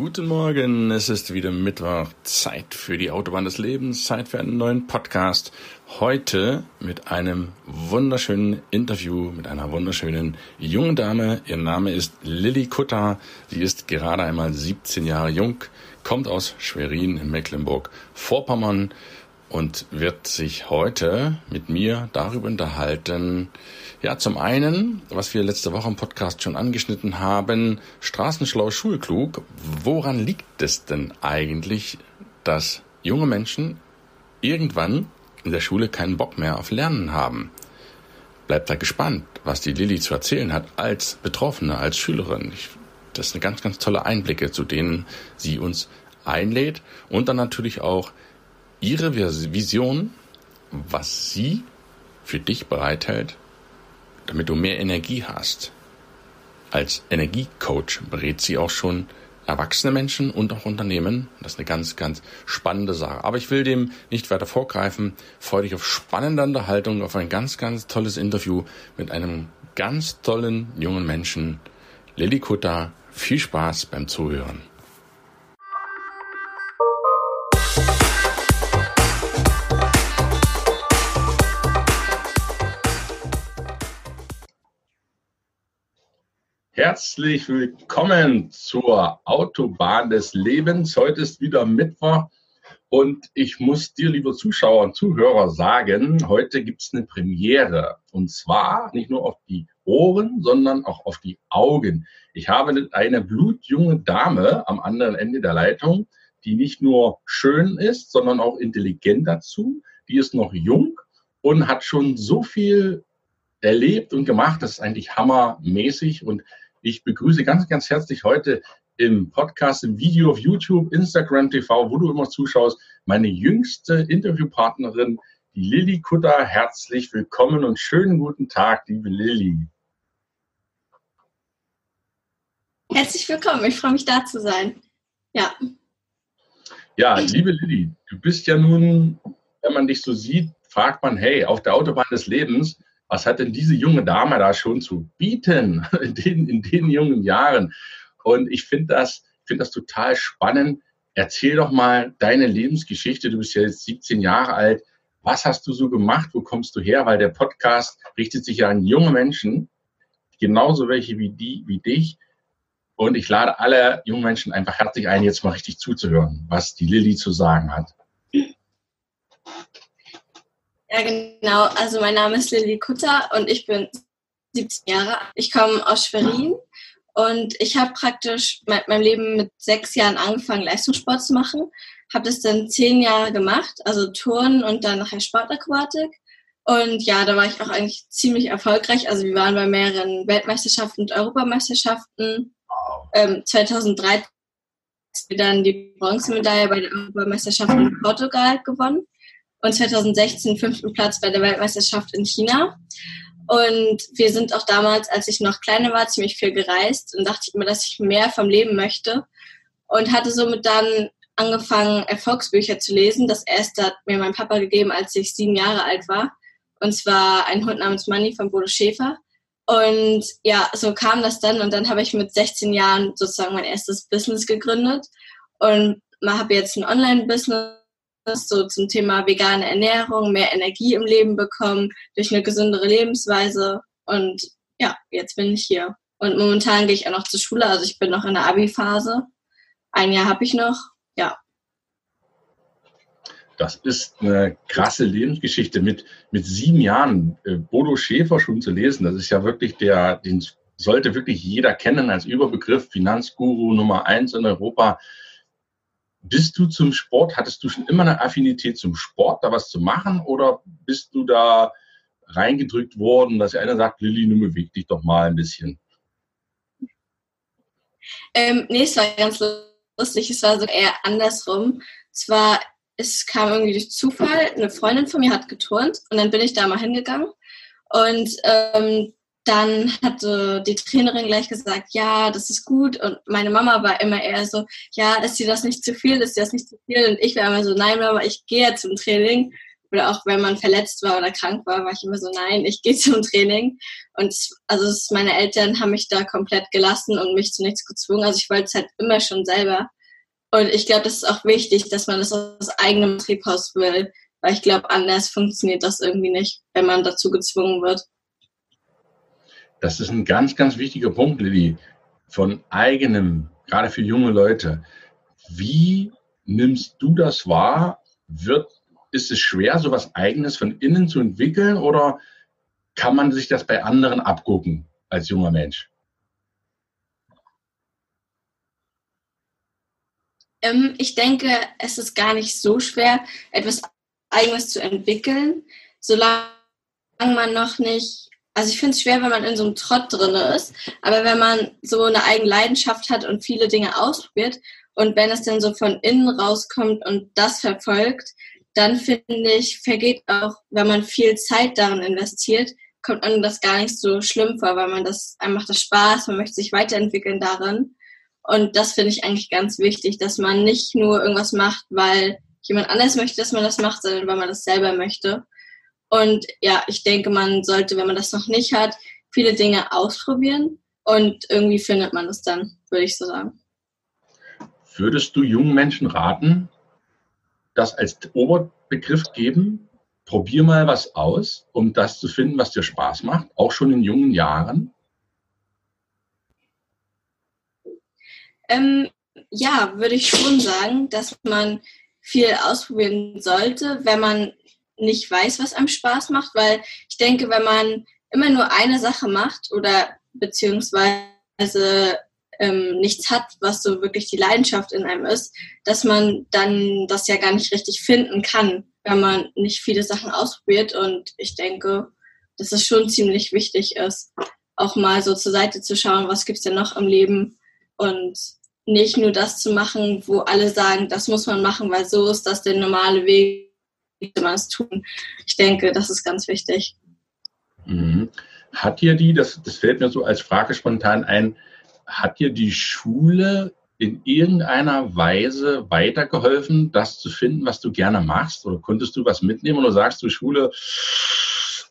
Guten Morgen, es ist wieder Mittwoch, Zeit für die Autobahn des Lebens, Zeit für einen neuen Podcast. Heute mit einem wunderschönen Interview mit einer wunderschönen jungen Dame. Ihr Name ist Lilly Kutter. Sie ist gerade einmal 17 Jahre jung, kommt aus Schwerin in Mecklenburg-Vorpommern und wird sich heute mit mir darüber unterhalten, ja, zum einen, was wir letzte Woche im Podcast schon angeschnitten haben, straßenschlau, schulklug. Woran liegt es denn eigentlich, dass junge Menschen irgendwann in der Schule keinen Bock mehr auf Lernen haben? Bleibt da gespannt, was die Lilly zu erzählen hat als Betroffene, als Schülerin. Ich, das sind ganz, ganz tolle Einblicke, zu denen sie uns einlädt und dann natürlich auch ihre Vision, was sie für dich bereithält, damit du mehr Energie hast. Als Energiecoach berät sie auch schon erwachsene Menschen und auch Unternehmen. Das ist eine ganz, ganz spannende Sache. Aber ich will dem nicht weiter vorgreifen. Freue dich auf spannende Unterhaltung, auf ein ganz, ganz tolles Interview mit einem ganz tollen jungen Menschen. Lilly Kutter, viel Spaß beim Zuhören. Herzlich willkommen zur Autobahn des Lebens. Heute ist wieder Mittwoch und ich muss dir, liebe Zuschauer und Zuhörer, sagen, heute gibt es eine Premiere. Und zwar nicht nur auf die Ohren, sondern auch auf die Augen. Ich habe eine blutjunge Dame am anderen Ende der Leitung, die nicht nur schön ist, sondern auch intelligent dazu. Die ist noch jung und hat schon so viel erlebt und gemacht. Das ist eigentlich hammermäßig und ich begrüße ganz, ganz herzlich heute im Podcast, im Video auf YouTube, Instagram TV, wo du immer zuschaust, meine jüngste Interviewpartnerin, die Lilly Kutter. Herzlich willkommen und schönen guten Tag, liebe Lilly. Herzlich willkommen, ich freue mich da zu sein. Ja. Ja, liebe Lilly, du bist ja nun, wenn man dich so sieht, fragt man, hey, auf der Autobahn des Lebens, was hat denn diese junge Dame da schon zu bieten in den, in den jungen Jahren? Und ich finde das, finde das total spannend. Erzähl doch mal deine Lebensgeschichte. Du bist ja jetzt 17 Jahre alt. Was hast du so gemacht? Wo kommst du her? Weil der Podcast richtet sich ja an junge Menschen, genauso welche wie die, wie dich. Und ich lade alle jungen Menschen einfach herzlich ein, jetzt mal richtig zuzuhören, was die Lilly zu sagen hat. Ja, genau. Also mein Name ist Lilly Kutter und ich bin 17 Jahre. Ich komme aus Schwerin und ich habe praktisch mein, mein Leben mit sechs Jahren angefangen, Leistungssport zu machen. Habe das dann zehn Jahre gemacht, also Turnen und dann nachher Sportakrobatik. Und ja, da war ich auch eigentlich ziemlich erfolgreich. Also wir waren bei mehreren Weltmeisterschaften und Europameisterschaften. Ähm, 2013 wir dann die Bronzemedaille bei der Europameisterschaft in Portugal gewonnen und 2016 fünften Platz bei der Weltmeisterschaft in China. Und wir sind auch damals, als ich noch kleiner war, ziemlich viel gereist und dachte immer, dass ich mehr vom Leben möchte. Und hatte somit dann angefangen, Erfolgsbücher zu lesen. Das erste hat mir mein Papa gegeben, als ich sieben Jahre alt war. Und zwar ein Hund namens Money von Bodo Schäfer. Und ja, so kam das dann. Und dann habe ich mit 16 Jahren sozusagen mein erstes Business gegründet. Und habe jetzt ein Online-Business so zum Thema vegane Ernährung, mehr Energie im Leben bekommen, durch eine gesündere Lebensweise. Und ja, jetzt bin ich hier. Und momentan gehe ich auch noch zur Schule, also ich bin noch in der Abi-Phase. Ein Jahr habe ich noch, ja. Das ist eine krasse Lebensgeschichte mit, mit sieben Jahren. Äh, Bodo Schäfer schon zu lesen, das ist ja wirklich der, den sollte wirklich jeder kennen als Überbegriff, Finanzguru Nummer eins in Europa bist du zum Sport, hattest du schon immer eine Affinität zum Sport, da was zu machen oder bist du da reingedrückt worden, dass einer sagt, Lilly, nun beweg dich doch mal ein bisschen? Ähm, nee, es war ganz lustig, es war so eher andersrum. Zwar, es kam irgendwie durch Zufall, eine Freundin von mir hat geturnt und dann bin ich da mal hingegangen und ähm, dann hatte die Trainerin gleich gesagt, ja, das ist gut. Und meine Mama war immer eher so, ja, ist dir das nicht zu viel, ist dir das nicht zu viel? Und ich war immer so, nein, Mama, ich gehe ja zum Training. Oder auch wenn man verletzt war oder krank war, war ich immer so, nein, ich gehe zum Training. Und also meine Eltern haben mich da komplett gelassen und mich zu nichts gezwungen. Also ich wollte es halt immer schon selber. Und ich glaube, das ist auch wichtig, dass man das aus eigenem Trieb aus will. Weil ich glaube, anders funktioniert das irgendwie nicht, wenn man dazu gezwungen wird. Das ist ein ganz, ganz wichtiger Punkt, Lilly, von eigenem, gerade für junge Leute. Wie nimmst du das wahr? Wird, ist es schwer, so was Eigenes von innen zu entwickeln oder kann man sich das bei anderen abgucken als junger Mensch? Ähm, ich denke, es ist gar nicht so schwer, etwas Eigenes zu entwickeln, solange man noch nicht also ich finde es schwer, wenn man in so einem Trott drin ist, aber wenn man so eine eigene Leidenschaft hat und viele Dinge ausprobiert und wenn es dann so von innen rauskommt und das verfolgt, dann finde ich, vergeht auch, wenn man viel Zeit darin investiert, kommt man das gar nicht so schlimm vor, weil man das, einem macht das Spaß, man möchte sich weiterentwickeln darin. Und das finde ich eigentlich ganz wichtig, dass man nicht nur irgendwas macht, weil jemand anders möchte, dass man das macht, sondern weil man das selber möchte. Und ja, ich denke, man sollte, wenn man das noch nicht hat, viele Dinge ausprobieren und irgendwie findet man es dann, würde ich so sagen. Würdest du jungen Menschen raten, das als Oberbegriff geben? Probier mal was aus, um das zu finden, was dir Spaß macht, auch schon in jungen Jahren? Ähm, ja, würde ich schon sagen, dass man viel ausprobieren sollte, wenn man nicht weiß, was einem Spaß macht, weil ich denke, wenn man immer nur eine Sache macht oder beziehungsweise ähm, nichts hat, was so wirklich die Leidenschaft in einem ist, dass man dann das ja gar nicht richtig finden kann, wenn man nicht viele Sachen ausprobiert. Und ich denke, dass es schon ziemlich wichtig ist, auch mal so zur Seite zu schauen, was gibt es denn noch im Leben und nicht nur das zu machen, wo alle sagen, das muss man machen, weil so ist das der normale Weg man es tun. Ich denke, das ist ganz wichtig. Mhm. Hat dir die, das, das fällt mir so als Frage spontan ein, hat dir die Schule in irgendeiner Weise weitergeholfen, das zu finden, was du gerne machst? Oder konntest du was mitnehmen oder sagst du Schule,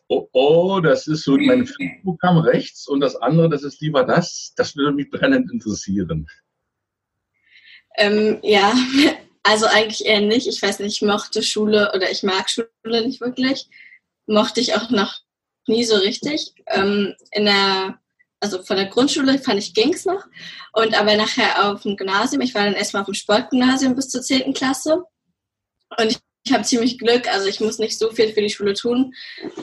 oh, oh, das ist so mein Programm rechts und das andere, das ist lieber das? Das würde mich brennend interessieren. Ähm, ja, also eigentlich eher nicht. Ich weiß nicht, ich mochte Schule oder ich mag Schule nicht wirklich. Mochte ich auch noch nie so richtig. Ähm, in der, also von der Grundschule fand ich ging's noch. Und aber nachher auf dem Gymnasium, ich war dann erstmal auf dem Sportgymnasium bis zur 10. Klasse. Und ich, ich habe ziemlich Glück, also ich muss nicht so viel für die Schule tun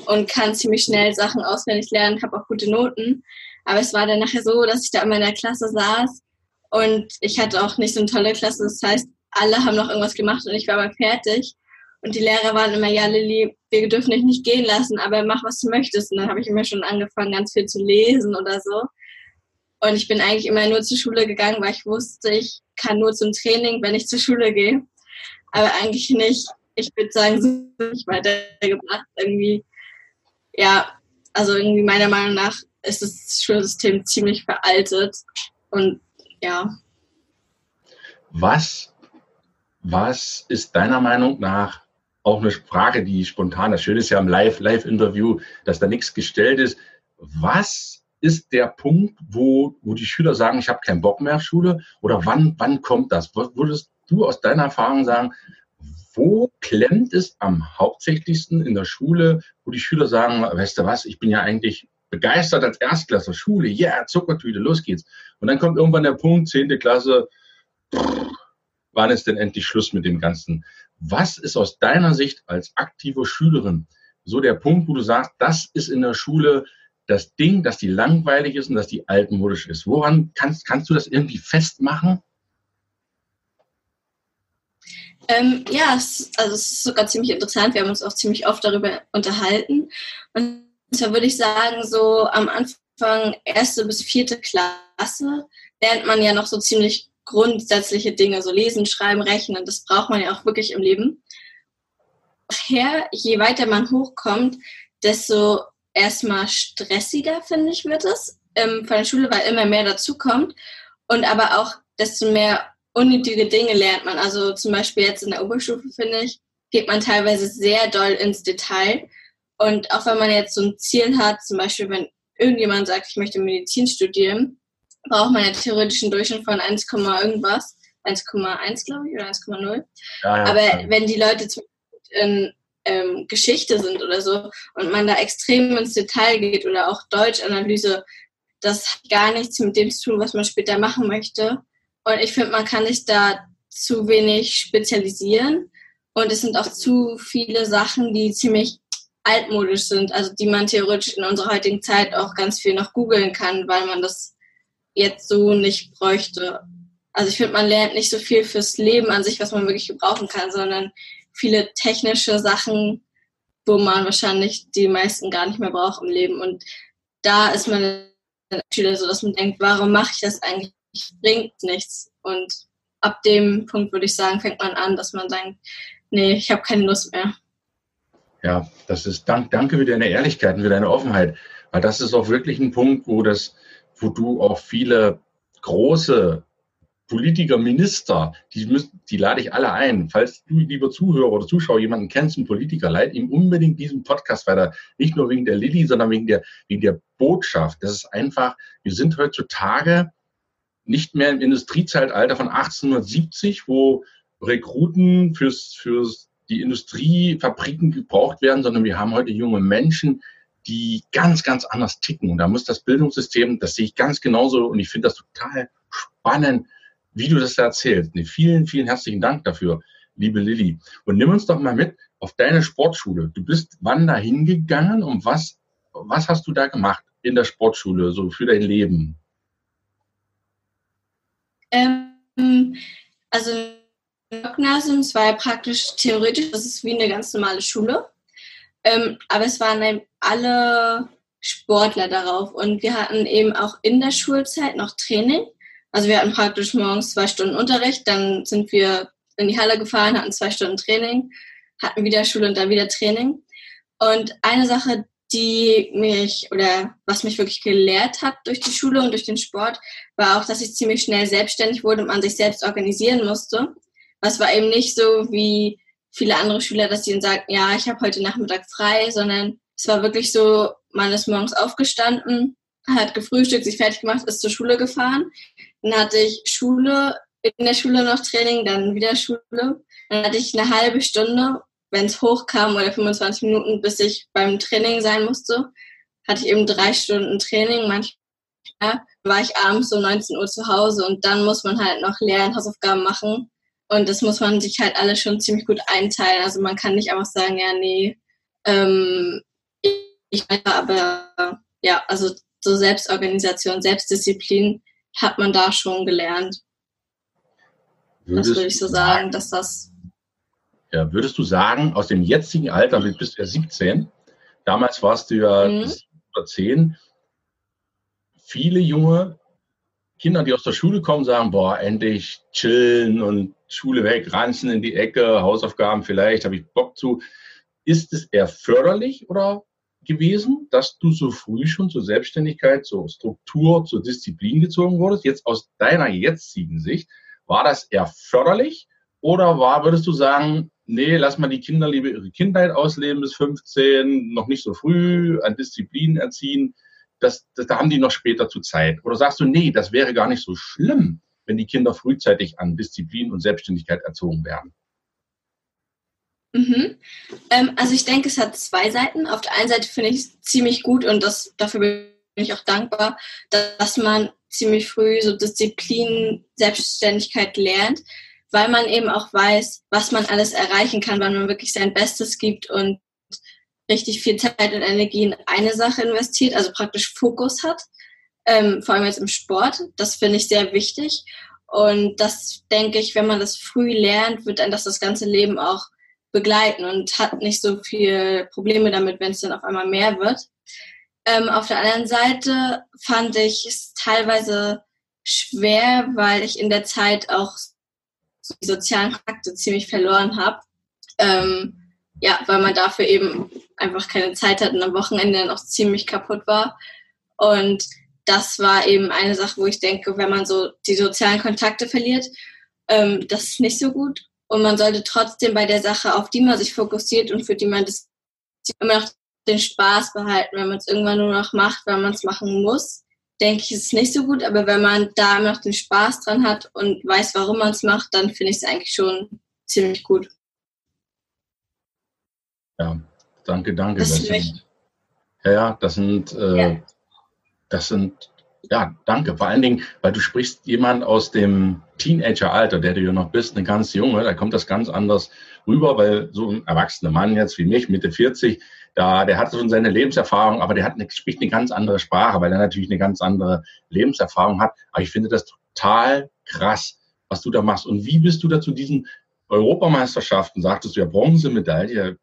und kann ziemlich schnell Sachen auswendig lernen, habe auch gute Noten. Aber es war dann nachher so, dass ich da immer in der Klasse saß und ich hatte auch nicht so eine tolle Klasse. Das heißt, alle haben noch irgendwas gemacht und ich war mal fertig. Und die Lehrer waren immer, ja, Lilly, wir dürfen dich nicht gehen lassen, aber mach, was du möchtest. Und dann habe ich immer schon angefangen, ganz viel zu lesen oder so. Und ich bin eigentlich immer nur zur Schule gegangen, weil ich wusste, ich kann nur zum Training, wenn ich zur Schule gehe. Aber eigentlich nicht. Ich würde sagen, so nicht weitergebracht. Irgendwie, ja, also irgendwie meiner Meinung nach ist das Schulsystem ziemlich veraltet. Und ja. Was was ist deiner Meinung nach auch eine Frage, die spontan, das Schöne ist ja im Live-Interview, dass da nichts gestellt ist. Was ist der Punkt, wo, wo die Schüler sagen, ich habe keinen Bock mehr auf Schule? Oder wann, wann kommt das? Würdest du aus deiner Erfahrung sagen, wo klemmt es am hauptsächlichsten in der Schule, wo die Schüler sagen, weißt du was, ich bin ja eigentlich begeistert als Erstklässler, Schule, ja, yeah, Zuckertüte, los geht's. Und dann kommt irgendwann der Punkt, zehnte Klasse, pff, wann ist denn endlich Schluss mit dem Ganzen? Was ist aus deiner Sicht als aktive Schülerin so der Punkt, wo du sagst, das ist in der Schule das Ding, dass die langweilig ist und dass die altmodisch ist? Woran kannst, kannst du das irgendwie festmachen? Ähm, ja, es, also es ist sogar ziemlich interessant. Wir haben uns auch ziemlich oft darüber unterhalten. Und zwar würde ich sagen, so am Anfang erste bis vierte Klasse lernt man ja noch so ziemlich grundsätzliche Dinge, so lesen, schreiben, rechnen, das braucht man ja auch wirklich im Leben. Her, je weiter man hochkommt, desto erstmal stressiger, finde ich, wird es ähm, von der Schule, weil immer mehr dazukommt. Und aber auch desto mehr unnötige Dinge lernt man. Also zum Beispiel jetzt in der Oberstufe, finde ich, geht man teilweise sehr doll ins Detail. Und auch wenn man jetzt so ein Ziel hat, zum Beispiel wenn irgendjemand sagt, ich möchte Medizin studieren, braucht man ja theoretisch einen Durchschnitt von 1, irgendwas. 1,1 glaube ich oder 1,0. Ja, ja, Aber ja. wenn die Leute zum in ähm, Geschichte sind oder so und man da extrem ins Detail geht oder auch Deutschanalyse, das hat gar nichts mit dem zu tun, was man später machen möchte. Und ich finde, man kann sich da zu wenig spezialisieren. Und es sind auch zu viele Sachen, die ziemlich altmodisch sind, also die man theoretisch in unserer heutigen Zeit auch ganz viel noch googeln kann, weil man das jetzt so nicht bräuchte. Also ich finde, man lernt nicht so viel fürs Leben an sich, was man wirklich gebrauchen kann, sondern viele technische Sachen, wo man wahrscheinlich die meisten gar nicht mehr braucht im Leben. Und da ist man Schüler so, dass man denkt, warum mache ich das eigentlich? Bringt nichts. Und ab dem Punkt würde ich sagen, fängt man an, dass man denkt, nee, ich habe keine Lust mehr. Ja, das ist dank, danke für deine Ehrlichkeit und für deine Offenheit. Weil das ist auch wirklich ein Punkt, wo das, wo du auch viele große Politiker, Minister, die, müssen, die lade ich alle ein. Falls du, lieber Zuhörer oder Zuschauer, jemanden kennst, einen Politiker, leid ihm unbedingt diesen Podcast weiter. Nicht nur wegen der Lilly, sondern wegen der, wegen der Botschaft. Das ist einfach, wir sind heutzutage nicht mehr im Industriezeitalter von 1870, wo Rekruten fürs, fürs die Industriefabriken gebraucht werden, sondern wir haben heute junge Menschen, die ganz, ganz anders ticken. Und da muss das Bildungssystem, das sehe ich ganz genauso und ich finde das total spannend, wie du das da erzählst. Nee, vielen, vielen herzlichen Dank dafür, liebe Lilly. Und nimm uns doch mal mit auf deine Sportschule. Du bist wann da hingegangen und was, was hast du da gemacht in der Sportschule, so für dein Leben? Ähm, also Gymnasium, es war ja praktisch theoretisch, das ist wie eine ganz normale Schule. Ähm, aber es waren alle Sportler darauf und wir hatten eben auch in der Schulzeit noch Training. Also wir hatten praktisch morgens zwei Stunden Unterricht, dann sind wir in die Halle gefahren, hatten zwei Stunden Training, hatten wieder Schule und dann wieder Training. Und eine Sache, die mich oder was mich wirklich gelehrt hat durch die Schule und durch den Sport, war auch, dass ich ziemlich schnell selbstständig wurde und man sich selbst organisieren musste. Was war eben nicht so wie viele andere Schüler, dass sie dann sagen, ja, ich habe heute Nachmittag frei, sondern es war wirklich so, man ist morgens aufgestanden, hat gefrühstückt, sich fertig gemacht, ist zur Schule gefahren. Dann hatte ich Schule, in der Schule noch Training, dann wieder Schule. Dann hatte ich eine halbe Stunde, wenn es hochkam, oder 25 Minuten, bis ich beim Training sein musste. Hatte ich eben drei Stunden Training. Manchmal war ich abends um 19 Uhr zu Hause und dann muss man halt noch lernen, Hausaufgaben machen. Und das muss man sich halt alles schon ziemlich gut einteilen. Also man kann nicht einfach sagen, ja, nee, ähm, ich meine, aber ja, also so Selbstorganisation, Selbstdisziplin hat man da schon gelernt. Würdest das würde ich so sagen, dass das. Ja, würdest du sagen, aus dem jetzigen Alter, bist du ja 17, damals warst du ja mhm. 10, viele junge Kinder, die aus der Schule kommen, sagen, boah, endlich chillen und Schule weg, ranzen in die Ecke, Hausaufgaben vielleicht, habe ich Bock zu. Ist es eher förderlich oder gewesen, dass du so früh schon zur Selbstständigkeit, zur Struktur, zur Disziplin gezogen wurdest? Jetzt aus deiner jetzigen Sicht, war das eher förderlich oder war, würdest du sagen, nee, lass mal die Kinder lieber ihre Kindheit ausleben bis 15, noch nicht so früh, an Disziplin erziehen? Das, das, da haben die noch später zu Zeit. Oder sagst du, nee, das wäre gar nicht so schlimm, wenn die Kinder frühzeitig an Disziplin und Selbstständigkeit erzogen werden? Mhm. Ähm, also ich denke, es hat zwei Seiten. Auf der einen Seite finde ich es ziemlich gut und das, dafür bin ich auch dankbar, dass man ziemlich früh so Disziplin, Selbstständigkeit lernt, weil man eben auch weiß, was man alles erreichen kann, wenn man wirklich sein Bestes gibt und richtig viel Zeit und Energie in eine Sache investiert, also praktisch Fokus hat, ähm, vor allem jetzt im Sport. Das finde ich sehr wichtig. Und das denke ich, wenn man das früh lernt, wird dann das das ganze Leben auch begleiten und hat nicht so viel Probleme damit, wenn es dann auf einmal mehr wird. Ähm, auf der anderen Seite fand ich es teilweise schwer, weil ich in der Zeit auch die sozialen Kontakte ziemlich verloren habe. Ähm, ja, weil man dafür eben einfach keine Zeit hat und am Wochenende dann auch ziemlich kaputt war. Und das war eben eine Sache, wo ich denke, wenn man so die sozialen Kontakte verliert, ähm, das ist nicht so gut. Und man sollte trotzdem bei der Sache, auf die man sich fokussiert und für die man das immer noch den Spaß behalten. Wenn man es irgendwann nur noch macht, weil man es machen muss, denke ich, ist es nicht so gut. Aber wenn man da immer noch den Spaß dran hat und weiß, warum man es macht, dann finde ich es eigentlich schon ziemlich gut. Ja, danke, danke. Das, das sind, ja, ja, das sind, äh, ja. das sind, ja, danke. Vor allen Dingen, weil du sprichst jemand aus dem Teenageralter, der du ja noch bist, eine ganz junge, da kommt das ganz anders rüber, weil so ein erwachsener Mann jetzt wie mich, Mitte 40, da, der hat schon seine Lebenserfahrung, aber der hat eine, spricht eine ganz andere Sprache, weil er natürlich eine ganz andere Lebenserfahrung hat. Aber ich finde das total krass, was du da machst. Und wie bist du da zu diesen Europameisterschaften, sagtest du ja Bronzemedaille,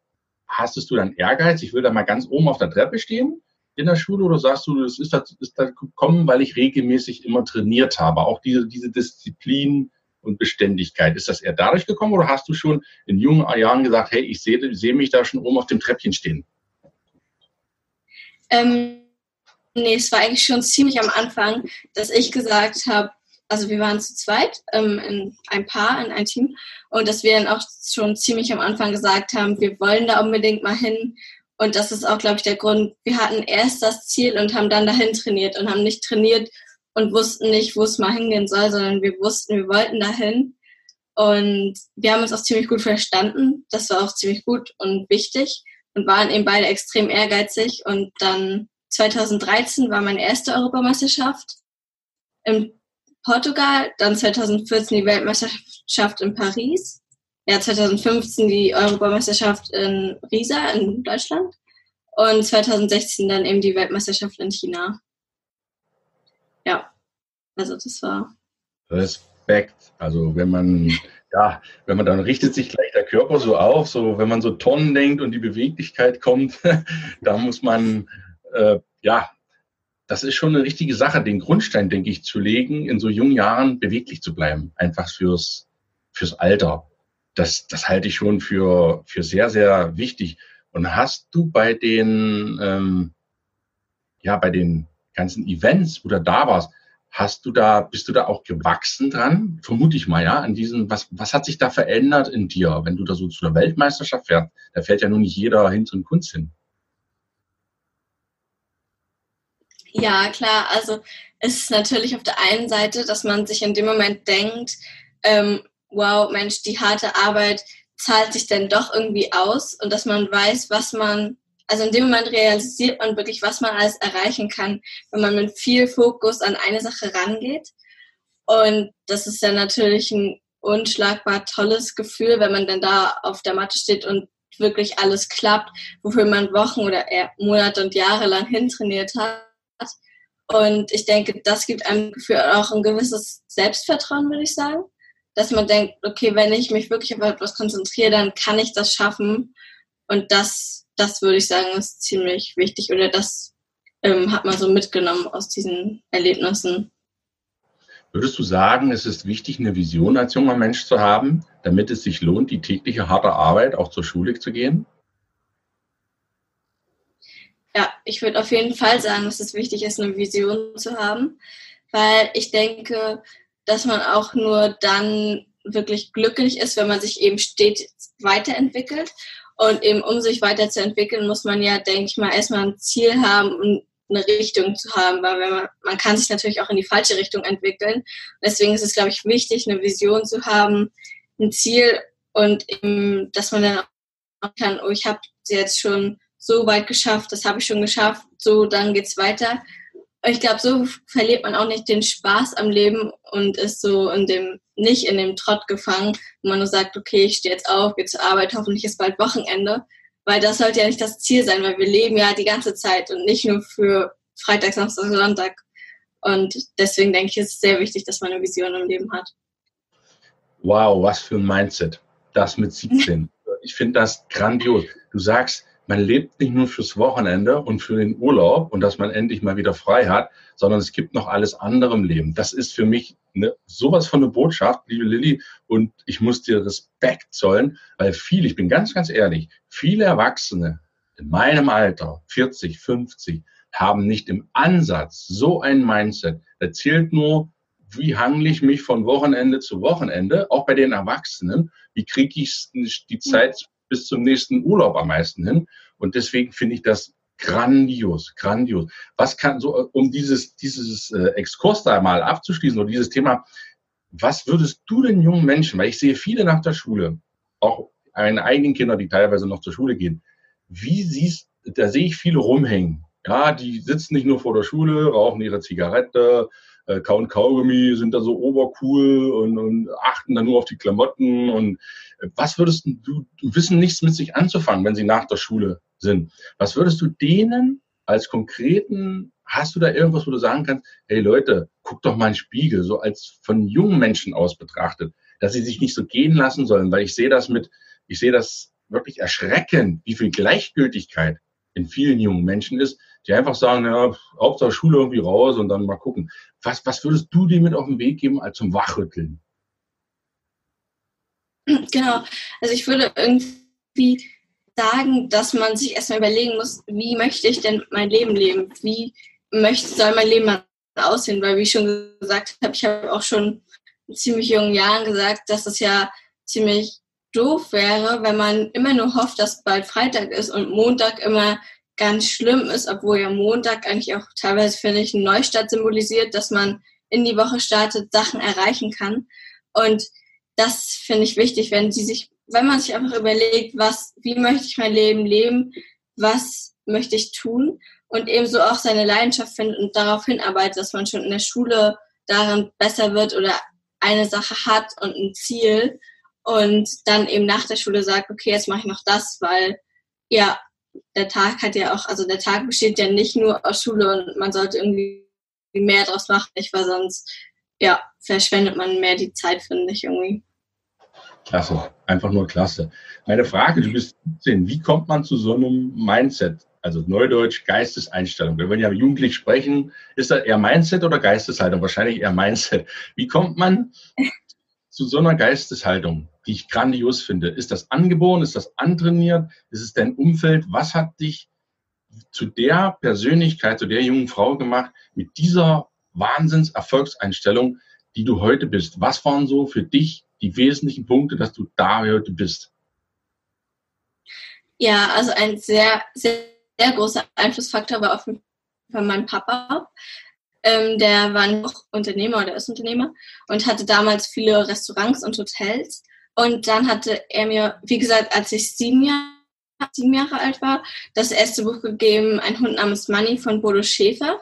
Hastest du dann Ehrgeiz, ich will da mal ganz oben auf der Treppe stehen in der Schule oder sagst du, das ist da, ist da gekommen, weil ich regelmäßig immer trainiert habe? Auch diese, diese Disziplin und Beständigkeit, ist das eher dadurch gekommen oder hast du schon in jungen Jahren gesagt, hey, ich sehe, sehe mich da schon oben auf dem Treppchen stehen? Ähm, nee, es war eigentlich schon ziemlich am Anfang, dass ich gesagt habe, also wir waren zu zweit, ähm, in ein Paar, in ein Team, und dass wir dann auch schon ziemlich am Anfang gesagt haben, wir wollen da unbedingt mal hin. Und das ist auch, glaube ich, der Grund. Wir hatten erst das Ziel und haben dann dahin trainiert und haben nicht trainiert und wussten nicht, wo es mal hingehen soll, sondern wir wussten, wir wollten dahin. Und wir haben uns auch ziemlich gut verstanden. Das war auch ziemlich gut und wichtig und waren eben beide extrem ehrgeizig. Und dann 2013 war meine erste Europameisterschaft im Portugal, dann 2014 die Weltmeisterschaft in Paris, ja 2015 die Europameisterschaft in Riesa in Deutschland und 2016 dann eben die Weltmeisterschaft in China. Ja, also das war. Respekt. Also wenn man ja, wenn man dann richtet sich gleich der Körper so auf, so wenn man so Tonnen denkt und die Beweglichkeit kommt, da muss man äh, ja das ist schon eine richtige Sache, den Grundstein, denke ich, zu legen, in so jungen Jahren beweglich zu bleiben, einfach fürs, fürs Alter. Das, das halte ich schon für, für sehr, sehr wichtig. Und hast du bei den, ähm, ja, bei den ganzen Events, wo du da warst, hast du da, bist du da auch gewachsen dran? Vermute ich mal, ja, an diesen, was, was hat sich da verändert in dir, wenn du da so zu der Weltmeisterschaft fährst? Da fährt ja nun nicht jeder hin zum Kunst hin. Ja, klar. Also es ist natürlich auf der einen Seite, dass man sich in dem Moment denkt, ähm, wow, Mensch, die harte Arbeit zahlt sich denn doch irgendwie aus und dass man weiß, was man, also in dem Moment realisiert man wirklich, was man alles erreichen kann, wenn man mit viel Fokus an eine Sache rangeht. Und das ist ja natürlich ein unschlagbar tolles Gefühl, wenn man dann da auf der Matte steht und wirklich alles klappt, wofür man Wochen oder eher Monate und Jahre lang hintrainiert hat. Und ich denke, das gibt einem Gefühl auch ein gewisses Selbstvertrauen, würde ich sagen. Dass man denkt, okay, wenn ich mich wirklich auf etwas konzentriere, dann kann ich das schaffen. Und das, das würde ich sagen, ist ziemlich wichtig. Oder das ähm, hat man so mitgenommen aus diesen Erlebnissen. Würdest du sagen, es ist wichtig, eine Vision als junger Mensch zu haben, damit es sich lohnt, die tägliche harte Arbeit auch zur Schule zu gehen? Ja, ich würde auf jeden Fall sagen, dass es wichtig ist, eine Vision zu haben, weil ich denke, dass man auch nur dann wirklich glücklich ist, wenn man sich eben stets weiterentwickelt. Und eben um sich weiterzuentwickeln, muss man ja, denke ich mal, erstmal ein Ziel haben und eine Richtung zu haben, weil wenn man, man kann sich natürlich auch in die falsche Richtung entwickeln. Deswegen ist es, glaube ich, wichtig, eine Vision zu haben, ein Ziel und eben, dass man dann auch kann, oh, ich habe jetzt schon so weit geschafft, das habe ich schon geschafft, so dann geht's weiter. Ich glaube, so verliert man auch nicht den Spaß am Leben und ist so in dem, nicht in dem Trott gefangen, wo man nur sagt, okay, ich stehe jetzt auf, gehe zur Arbeit, hoffentlich ist bald Wochenende. Weil das sollte ja nicht das Ziel sein, weil wir leben ja die ganze Zeit und nicht nur für Freitag, Samstag, Sonntag. Und deswegen denke ich, ist es sehr wichtig, dass man eine Vision im Leben hat. Wow, was für ein Mindset. Das mit 17. ich finde das grandios. Du sagst, man lebt nicht nur fürs Wochenende und für den Urlaub und dass man endlich mal wieder frei hat, sondern es gibt noch alles andere im Leben. Das ist für mich eine, sowas von eine Botschaft, liebe Lilly, und ich muss dir Respekt zollen, weil viele, ich bin ganz, ganz ehrlich, viele Erwachsene in meinem Alter, 40, 50, haben nicht im Ansatz so ein Mindset. Da zählt nur, wie hangle ich mich von Wochenende zu Wochenende, auch bei den Erwachsenen, wie kriege ich die Zeit bis zum nächsten Urlaub am meisten hin. Und deswegen finde ich das grandios, grandios. Was kann so, um dieses, dieses äh, Exkurs da mal abzuschließen oder dieses Thema, was würdest du den jungen Menschen, weil ich sehe viele nach der Schule, auch meine eigenen Kinder, die teilweise noch zur Schule gehen, wie siehst, da sehe ich viele rumhängen. Ja, die sitzen nicht nur vor der Schule, rauchen ihre Zigarette, äh, kauen Kaugummi, sind da so obercool und, und achten dann nur auf die Klamotten. Und äh, was würdest du, du wissen nichts mit sich anzufangen, wenn sie nach der Schule sind. Was würdest du denen als konkreten, hast du da irgendwas, wo du sagen kannst, hey Leute, guck doch mal in den Spiegel, so als von jungen Menschen aus betrachtet, dass sie sich nicht so gehen lassen sollen, weil ich sehe das mit, ich sehe das wirklich erschreckend, wie viel Gleichgültigkeit in vielen jungen Menschen ist, die einfach sagen, ja, Hauptsache Schule irgendwie raus und dann mal gucken. Was, was würdest du dir mit auf den Weg geben als zum Wachrütteln? Genau. Also ich würde irgendwie sagen, dass man sich erstmal überlegen muss, wie möchte ich denn mein Leben leben? Wie möchte, soll mein Leben mal aussehen? Weil, wie ich schon gesagt habe, ich habe auch schon in ziemlich jungen Jahren gesagt, dass es ja ziemlich doof wäre, wenn man immer nur hofft, dass bald Freitag ist und Montag immer ganz schlimm ist, obwohl ja Montag eigentlich auch teilweise, finde ich, einen Neustart symbolisiert, dass man in die Woche startet, Sachen erreichen kann. Und das finde ich wichtig, wenn sie sich, wenn man sich einfach überlegt, was, wie möchte ich mein Leben leben, was möchte ich tun und ebenso auch seine Leidenschaft findet und darauf hinarbeitet, dass man schon in der Schule darin besser wird oder eine Sache hat und ein Ziel und dann eben nach der Schule sagt, okay, jetzt mache ich noch das, weil ja, der Tag hat ja auch, also der Tag besteht ja nicht nur aus Schule und man sollte irgendwie mehr draus machen, nicht, weil sonst, ja, verschwendet man mehr die Zeit, finde ich irgendwie. Klasse, einfach nur klasse. Meine Frage, du bist 17, wie kommt man zu so einem Mindset? Also Neudeutsch, Geisteseinstellung. Wenn wir ja jugendlich sprechen, ist das eher Mindset oder Geisteshaltung? Wahrscheinlich eher Mindset. Wie kommt man zu so einer Geisteshaltung, die ich grandios finde? Ist das angeboren? Ist das antrainiert? Ist es dein Umfeld? Was hat dich zu der Persönlichkeit, zu der jungen Frau gemacht, mit dieser Wahnsinns-Erfolgseinstellung, die du heute bist? Was waren so für dich die wesentlichen Punkte, dass du da heute bist? Ja, also ein sehr, sehr, sehr großer Einflussfaktor war auf jeden Fall mein Papa. Ähm, der war noch Unternehmer oder ist Unternehmer und hatte damals viele Restaurants und Hotels. Und dann hatte er mir, wie gesagt, als ich sieben Jahre, sieben Jahre alt war, das erste Buch gegeben, Ein Hund namens Money von Bodo Schäfer.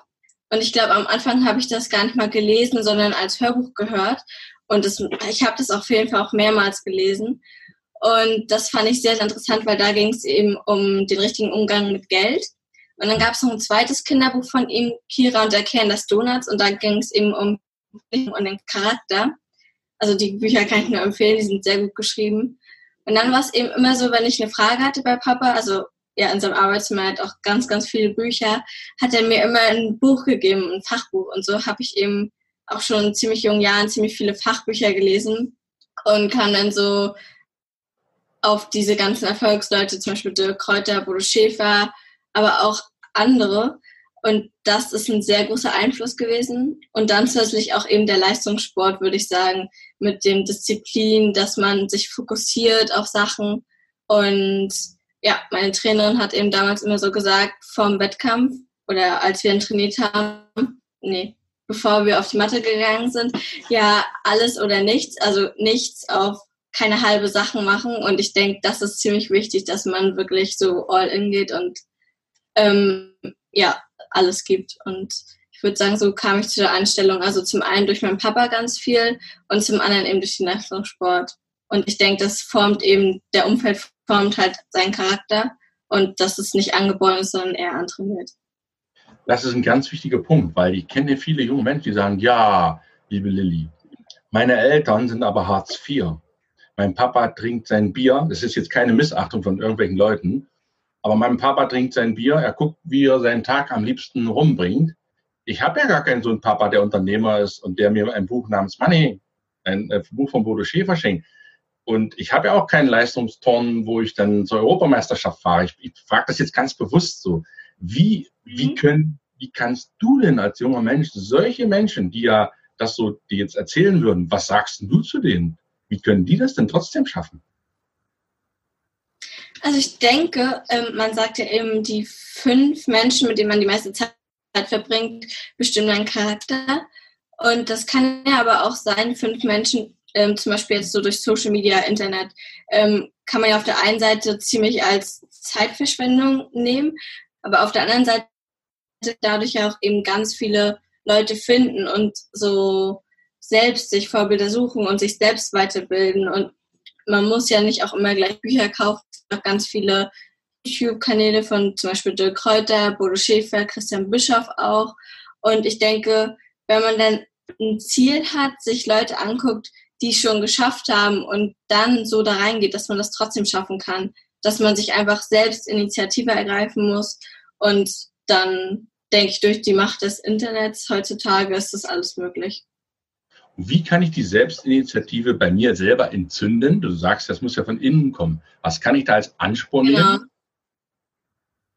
Und ich glaube, am Anfang habe ich das gar nicht mal gelesen, sondern als Hörbuch gehört. Und das, ich habe das auf jeden Fall auch mehrmals gelesen. Und das fand ich sehr, sehr interessant, weil da ging es eben um den richtigen Umgang mit Geld. Und dann gab es noch ein zweites Kinderbuch von ihm, Kira und der Kern des Donuts. Und da ging es eben um, um den Charakter. Also die Bücher kann ich nur empfehlen, die sind sehr gut geschrieben. Und dann war es eben immer so, wenn ich eine Frage hatte bei Papa, also ja, in seinem Arbeitszimmer hat auch ganz, ganz viele Bücher, hat er mir immer ein Buch gegeben, ein Fachbuch. Und so habe ich eben auch schon in ziemlich jungen Jahren ziemlich viele Fachbücher gelesen und kam dann so auf diese ganzen Erfolgsleute, zum Beispiel Dirk Kräuter, Bodo Schäfer, aber auch andere. Und das ist ein sehr großer Einfluss gewesen. Und dann zusätzlich auch eben der Leistungssport, würde ich sagen, mit dem Disziplin, dass man sich fokussiert auf Sachen. Und ja, meine Trainerin hat eben damals immer so gesagt, vorm Wettkampf oder als wir ihn trainiert haben, nee, bevor wir auf die Matte gegangen sind, ja, alles oder nichts, also nichts auf keine halbe Sachen machen. Und ich denke, das ist ziemlich wichtig, dass man wirklich so all in geht und ähm, ja, alles gibt. Und würde sagen, so kam ich zu der Einstellung. Also zum einen durch meinen Papa ganz viel und zum anderen eben durch den Leistungssport. Und ich denke, das formt eben, der Umfeld formt halt seinen Charakter und dass es nicht angeboren ist, sondern eher antrainiert. Das ist ein ganz wichtiger Punkt, weil ich kenne viele junge Menschen, die sagen, ja, liebe Lilly, meine Eltern sind aber Hartz IV. Mein Papa trinkt sein Bier, das ist jetzt keine Missachtung von irgendwelchen Leuten, aber mein Papa trinkt sein Bier, er guckt, wie er seinen Tag am liebsten rumbringt. Ich habe ja gar keinen so einen Papa, der Unternehmer ist und der mir ein Buch namens Money, ein, ein Buch von Bodo Schäfer schenkt. Und ich habe ja auch keinen Leistungsturnen, wo ich dann zur Europameisterschaft fahre. Ich, ich frage das jetzt ganz bewusst so. Wie, wie mhm. können, wie kannst du denn als junger Mensch solche Menschen, die ja das so, die jetzt erzählen würden, was sagst du zu denen? Wie können die das denn trotzdem schaffen? Also ich denke, ähm, man sagt ja eben, die fünf Menschen, mit denen man die meiste Zeit verbringt, bestimmen deinen Charakter. Und das kann ja aber auch sein, fünf Menschen, ähm, zum Beispiel jetzt so durch Social Media, Internet, ähm, kann man ja auf der einen Seite ziemlich als Zeitverschwendung nehmen, aber auf der anderen Seite dadurch ja auch eben ganz viele Leute finden und so selbst sich Vorbilder suchen und sich selbst weiterbilden. Und man muss ja nicht auch immer gleich Bücher kaufen, es gibt auch ganz viele YouTube-Kanäle von zum Beispiel Dirk Kräuter, Bodo Schäfer, Christian Bischoff auch. Und ich denke, wenn man dann ein Ziel hat, sich Leute anguckt, die es schon geschafft haben und dann so da reingeht, dass man das trotzdem schaffen kann, dass man sich einfach selbst Initiative ergreifen muss und dann denke ich, durch die Macht des Internets heutzutage ist das alles möglich. Wie kann ich die Selbstinitiative bei mir selber entzünden? Du sagst, das muss ja von innen kommen. Was kann ich da als Ansporn nehmen?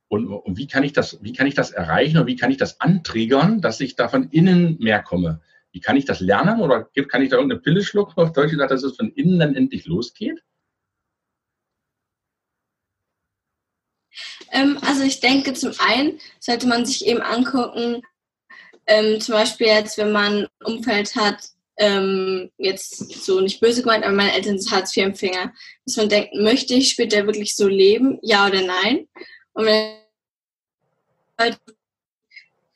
Und, und, wie, kann ich das, wie kann ich das erreichen und wie kann ich das antriggern, dass ich da von innen mehr komme? Wie kann ich das lernen oder kann ich da irgendeine Pille schlucken auf Deutsch gesagt, dass es von innen dann endlich losgeht? Ähm, also ich denke, zum einen sollte man sich eben angucken, ähm, zum Beispiel jetzt, wenn man ein Umfeld hat, ähm, jetzt so nicht böse gemeint, aber meine Eltern sind Hartz-IV-Empfänger, dass man denkt, möchte ich später wirklich so leben, ja oder nein? Und wenn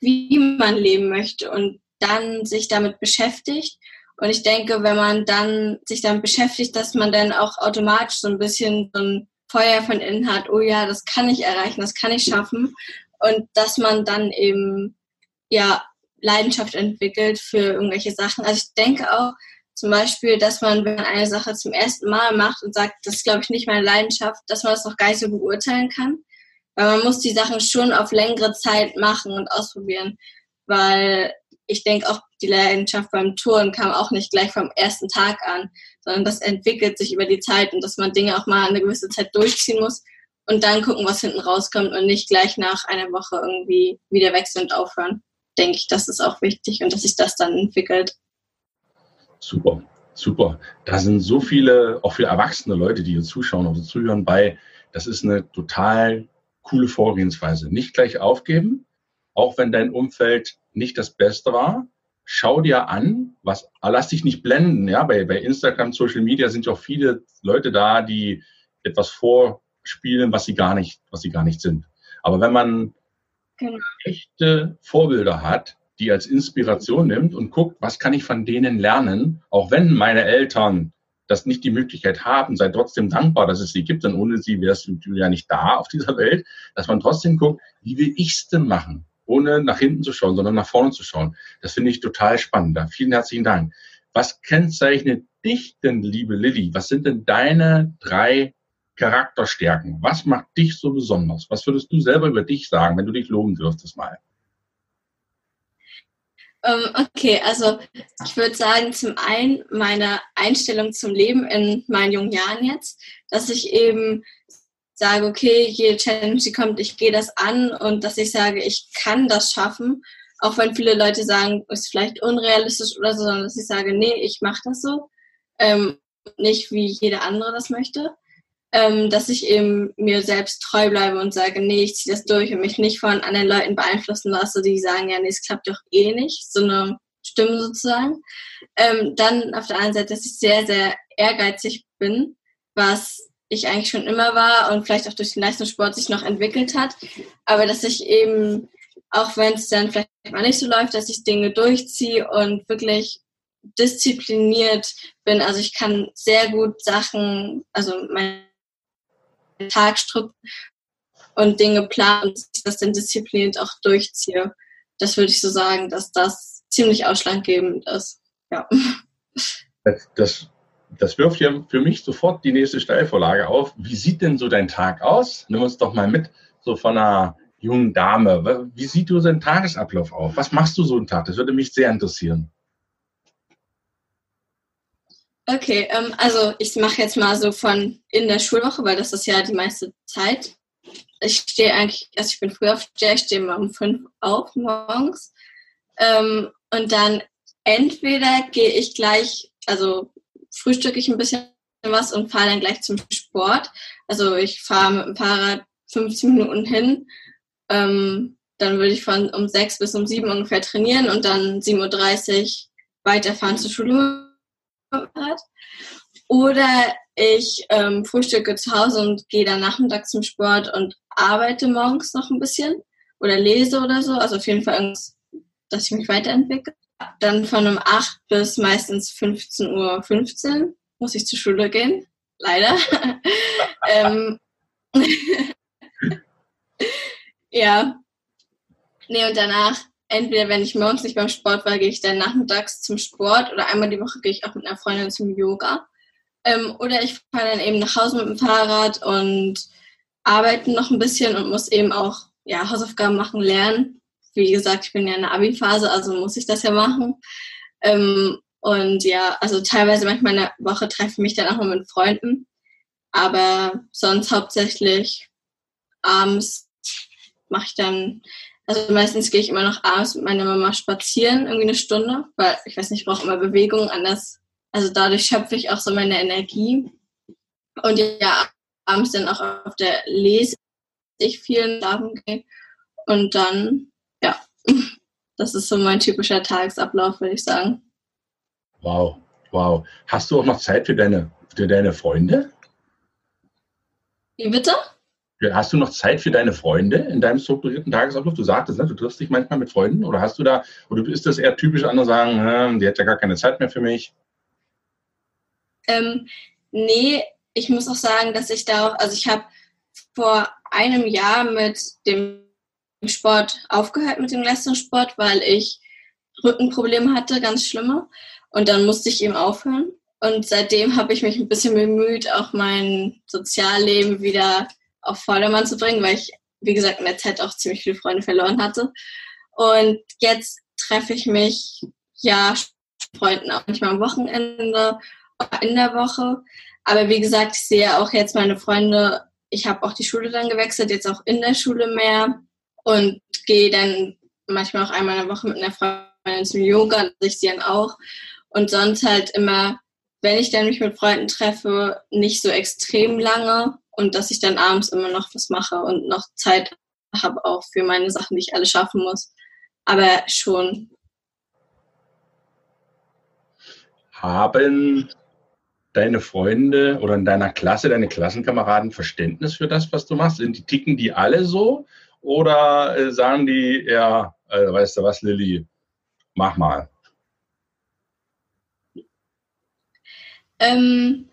wie man leben möchte und dann sich damit beschäftigt. Und ich denke, wenn man dann sich damit beschäftigt, dass man dann auch automatisch so ein bisschen so ein Feuer von innen hat, oh ja, das kann ich erreichen, das kann ich schaffen. Und dass man dann eben ja Leidenschaft entwickelt für irgendwelche Sachen. Also ich denke auch zum Beispiel, dass man, wenn man eine Sache zum ersten Mal macht und sagt, das ist, glaube ich, nicht meine Leidenschaft, dass man das noch gar nicht so beurteilen kann. Weil man muss die Sachen schon auf längere Zeit machen und ausprobieren. Weil ich denke auch, die Leidenschaft beim Touren kam auch nicht gleich vom ersten Tag an, sondern das entwickelt sich über die Zeit und dass man Dinge auch mal eine gewisse Zeit durchziehen muss und dann gucken, was hinten rauskommt und nicht gleich nach einer Woche irgendwie wieder wechseln und aufhören denke ich, das ist auch wichtig und dass sich das dann entwickelt. Super, super. Da sind so viele, auch für erwachsene Leute, die hier zuschauen oder zuhören, bei. Das ist eine total coole Vorgehensweise. Nicht gleich aufgeben, auch wenn dein Umfeld nicht das Beste war. Schau dir an, was, lass dich nicht blenden. Ja, bei, bei Instagram, Social Media sind ja auch viele Leute da, die etwas vorspielen, was sie gar nicht, was sie gar nicht sind. Aber wenn man genau. echte Vorbilder hat, die als Inspiration nimmt und guckt, was kann ich von denen lernen, auch wenn meine Eltern das nicht die Möglichkeit haben, sei trotzdem dankbar, dass es sie gibt, denn ohne sie wärst du ja nicht da auf dieser Welt, dass man trotzdem guckt, wie will ich es denn machen, ohne nach hinten zu schauen, sondern nach vorne zu schauen. Das finde ich total spannend. Vielen herzlichen Dank. Was kennzeichnet dich denn, liebe Lilly? Was sind denn deine drei Charakterstärken. Was macht dich so besonders? Was würdest du selber über dich sagen, wenn du dich loben dürftest mal? Ähm, okay, also ich würde sagen, zum einen meine Einstellung zum Leben in meinen jungen Jahren jetzt, dass ich eben sage, okay, jede Challenge, die kommt, ich gehe das an und dass ich sage, ich kann das schaffen, auch wenn viele Leute sagen, ist vielleicht unrealistisch oder so, sondern dass ich sage, nee, ich mache das so, ähm, nicht wie jeder andere das möchte ähm, dass ich eben mir selbst treu bleibe und sage, nee, ich ziehe das durch und mich nicht von anderen Leuten beeinflussen lasse, die sagen, ja, nee, es klappt doch eh nicht, so eine Stimme sozusagen. Ähm, dann auf der anderen Seite, dass ich sehr, sehr ehrgeizig bin, was ich eigentlich schon immer war und vielleicht auch durch den Leistungssport sich noch entwickelt hat, aber dass ich eben, auch wenn es dann vielleicht mal nicht so läuft, dass ich Dinge durchziehe und wirklich diszipliniert bin. Also ich kann sehr gut Sachen, also mein Tag und Dinge planen und das dann diszipliniert auch durchziehe. Das würde ich so sagen, dass das ziemlich ausschlaggebend ist. Ja. Das, das das wirft ja für mich sofort die nächste Steilvorlage auf. Wie sieht denn so dein Tag aus? Nimm uns doch mal mit, so von einer jungen Dame. Wie sieht du so ein Tagesablauf auf? Was machst du so einen Tag? Das würde mich sehr interessieren. Okay, ähm, also ich mache jetzt mal so von in der Schulwoche, weil das ist ja die meiste Zeit. Ich stehe eigentlich, also ich bin früh aufsteher, ich stehe mal um fünf auf morgens. Ähm, und dann entweder gehe ich gleich, also frühstücke ich ein bisschen was und fahre dann gleich zum Sport. Also ich fahre mit dem Fahrrad 15 Minuten hin. Ähm, dann würde ich von um sechs bis um sieben ungefähr trainieren und dann 7.30 Uhr weiterfahren zur Schule hat. Oder ich ähm, frühstücke zu Hause und gehe dann nachmittags zum Sport und arbeite morgens noch ein bisschen oder lese oder so. Also auf jeden Fall dass ich mich weiterentwickle. Dann von um 8 bis meistens 15.15 Uhr 15 muss ich zur Schule gehen. Leider. ähm, ja. Nee, und danach entweder wenn ich morgens nicht beim Sport war, gehe ich dann nachmittags zum Sport oder einmal die Woche gehe ich auch mit einer Freundin zum Yoga. Ähm, oder ich fahre dann eben nach Hause mit dem Fahrrad und arbeite noch ein bisschen und muss eben auch ja, Hausaufgaben machen, lernen. Wie gesagt, ich bin ja in der Abi-Phase, also muss ich das ja machen. Ähm, und ja, also teilweise manchmal in der Woche treffe ich mich dann auch mal mit Freunden. Aber sonst hauptsächlich abends mache ich dann also meistens gehe ich immer noch abends mit meiner Mama spazieren, irgendwie eine Stunde, weil ich weiß nicht, ich brauche immer Bewegung, anders. Also dadurch schöpfe ich auch so meine Energie. Und ja, abends dann auch auf der lese ich viel schlafen gehe. Und dann, ja, das ist so mein typischer Tagesablauf, würde ich sagen. Wow, wow. Hast du auch noch Zeit für deine, für deine Freunde? Wie bitte? Hast du noch Zeit für deine Freunde in deinem strukturierten Tagesablauf? Du sagtest, ne, du triffst dich manchmal mit Freunden oder hast du da, oder ist das eher typisch, andere sagen, die hat ja gar keine Zeit mehr für mich? Ähm, nee, ich muss auch sagen, dass ich da auch, also ich habe vor einem Jahr mit dem Sport aufgehört, mit dem Leistungssport, weil ich Rückenprobleme hatte, ganz schlimme. Und dann musste ich eben aufhören. Und seitdem habe ich mich ein bisschen bemüht, auch mein Sozialleben wieder auf Vordermann zu bringen, weil ich, wie gesagt, in der Zeit auch ziemlich viele Freunde verloren hatte. Und jetzt treffe ich mich, ja, Freunden auch manchmal am Wochenende, in der Woche. Aber wie gesagt, ich sehe auch jetzt meine Freunde, ich habe auch die Schule dann gewechselt, jetzt auch in der Schule mehr und gehe dann manchmal auch einmal in der Woche mit einer Freundin zum Yoga, ich sie dann auch. Und sonst halt immer, wenn ich dann mich mit Freunden treffe, nicht so extrem lange, und dass ich dann abends immer noch was mache und noch Zeit habe auch für meine Sachen, die ich alle schaffen muss. Aber schon. Haben deine Freunde oder in deiner Klasse, deine Klassenkameraden Verständnis für das, was du machst? Sind die ticken die alle so? Oder äh, sagen die, ja, äh, weißt du was, Lilly, mach mal? Ähm,